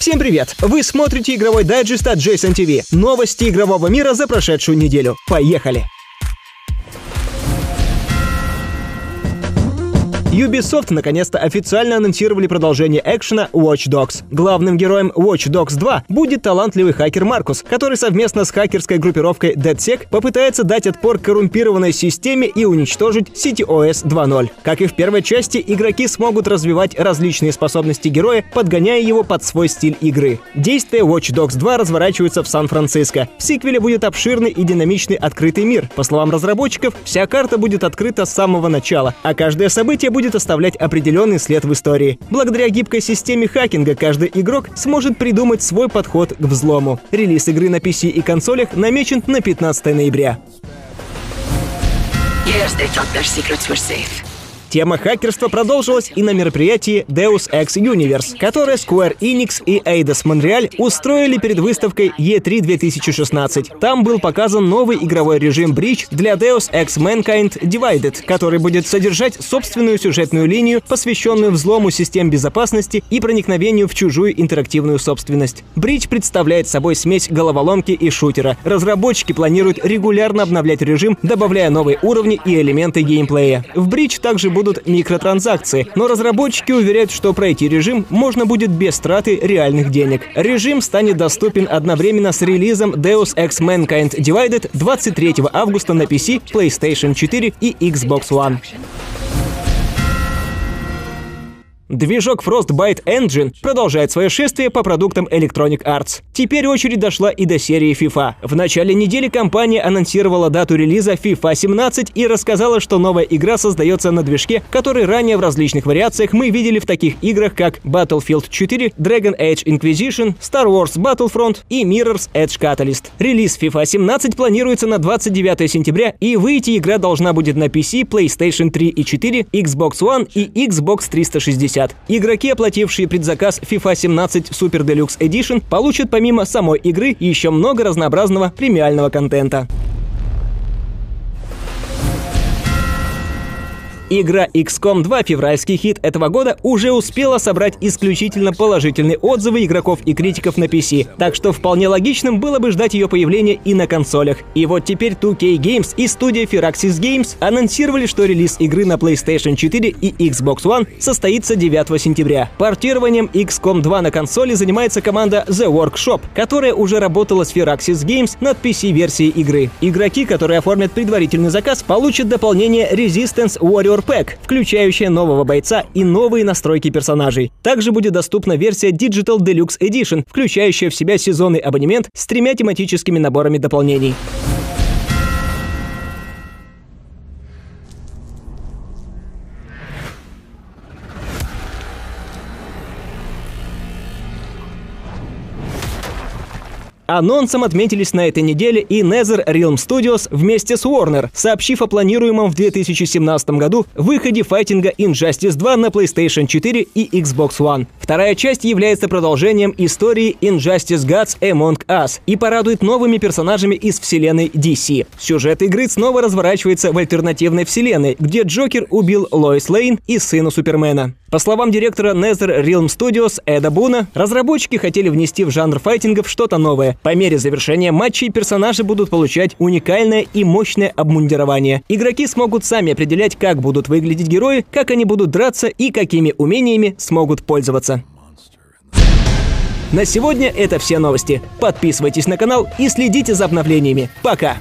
Всем привет! Вы смотрите игровой дайджест от Jason TV. Новости игрового мира за прошедшую неделю. Поехали! Ubisoft наконец-то официально анонсировали продолжение экшена Watch Dogs. Главным героем Watch Dogs 2 будет талантливый хакер Маркус, который совместно с хакерской группировкой DeadSec попытается дать отпор коррумпированной системе и уничтожить CityOS 2.0. Как и в первой части, игроки смогут развивать различные способности героя, подгоняя его под свой стиль игры. Действие Watch Dogs 2 разворачивается в Сан-Франциско. В сиквеле будет обширный и динамичный открытый мир. По словам разработчиков, вся карта будет открыта с самого начала, а каждое событие будет будет оставлять определенный след в истории. Благодаря гибкой системе хакинга каждый игрок сможет придумать свой подход к взлому. Релиз игры на PC и консолях намечен на 15 ноября. Yes, they thought their secrets were safe. Тема хакерства продолжилась и на мероприятии Deus Ex Universe, которое Square Enix и Eidos Montreal устроили перед выставкой E3 2016. Там был показан новый игровой режим Breach для Deus Ex Mankind Divided, который будет содержать собственную сюжетную линию, посвященную взлому систем безопасности и проникновению в чужую интерактивную собственность. Breach представляет собой смесь головоломки и шутера. Разработчики планируют регулярно обновлять режим, добавляя новые уровни и элементы геймплея. В Breach также будет будут микротранзакции, но разработчики уверяют, что пройти режим можно будет без траты реальных денег. Режим станет доступен одновременно с релизом Deus Ex Mankind Divided 23 августа на PC, PlayStation 4 и Xbox One. Движок Frostbite Engine продолжает свое шествие по продуктам Electronic Arts. Теперь очередь дошла и до серии FIFA. В начале недели компания анонсировала дату релиза FIFA 17 и рассказала, что новая игра создается на движке, который ранее в различных вариациях мы видели в таких играх, как Battlefield 4, Dragon Age Inquisition, Star Wars Battlefront и Mirror's Edge Catalyst. Релиз FIFA 17 планируется на 29 сентября, и выйти игра должна будет на PC, PlayStation 3 и 4, Xbox One и Xbox 360. 50. Игроки, оплатившие предзаказ FIFA 17 Super Deluxe Edition, получат помимо самой игры еще много разнообразного премиального контента. Игра XCOM 2, февральский хит этого года, уже успела собрать исключительно положительные отзывы игроков и критиков на PC, так что вполне логичным было бы ждать ее появления и на консолях. И вот теперь 2K Games и студия Firaxis Games анонсировали, что релиз игры на PlayStation 4 и Xbox One состоится 9 сентября. Портированием XCOM 2 на консоли занимается команда The Workshop, которая уже работала с Firaxis Games над PC-версией игры. Игроки, которые оформят предварительный заказ, получат дополнение Resistance Warrior Power Pack, включающая нового бойца и новые настройки персонажей. Также будет доступна версия Digital Deluxe Edition, включающая в себя сезонный абонемент с тремя тематическими наборами дополнений. Анонсом отметились на этой неделе и Nether Realm Studios вместе с Warner, сообщив о планируемом в 2017 году выходе файтинга Injustice 2 на PlayStation 4 и Xbox One. Вторая часть является продолжением истории Injustice Gods Among Us и порадует новыми персонажами из вселенной DC. Сюжет игры снова разворачивается в альтернативной вселенной, где Джокер убил Лоис Лейн и сына Супермена. По словам директора Nether Realm Studios Эда Буна, разработчики хотели внести в жанр файтингов что-то новое. По мере завершения матчей персонажи будут получать уникальное и мощное обмундирование. Игроки смогут сами определять, как будут выглядеть герои, как они будут драться и какими умениями смогут пользоваться. На сегодня это все новости. Подписывайтесь на канал и следите за обновлениями. Пока!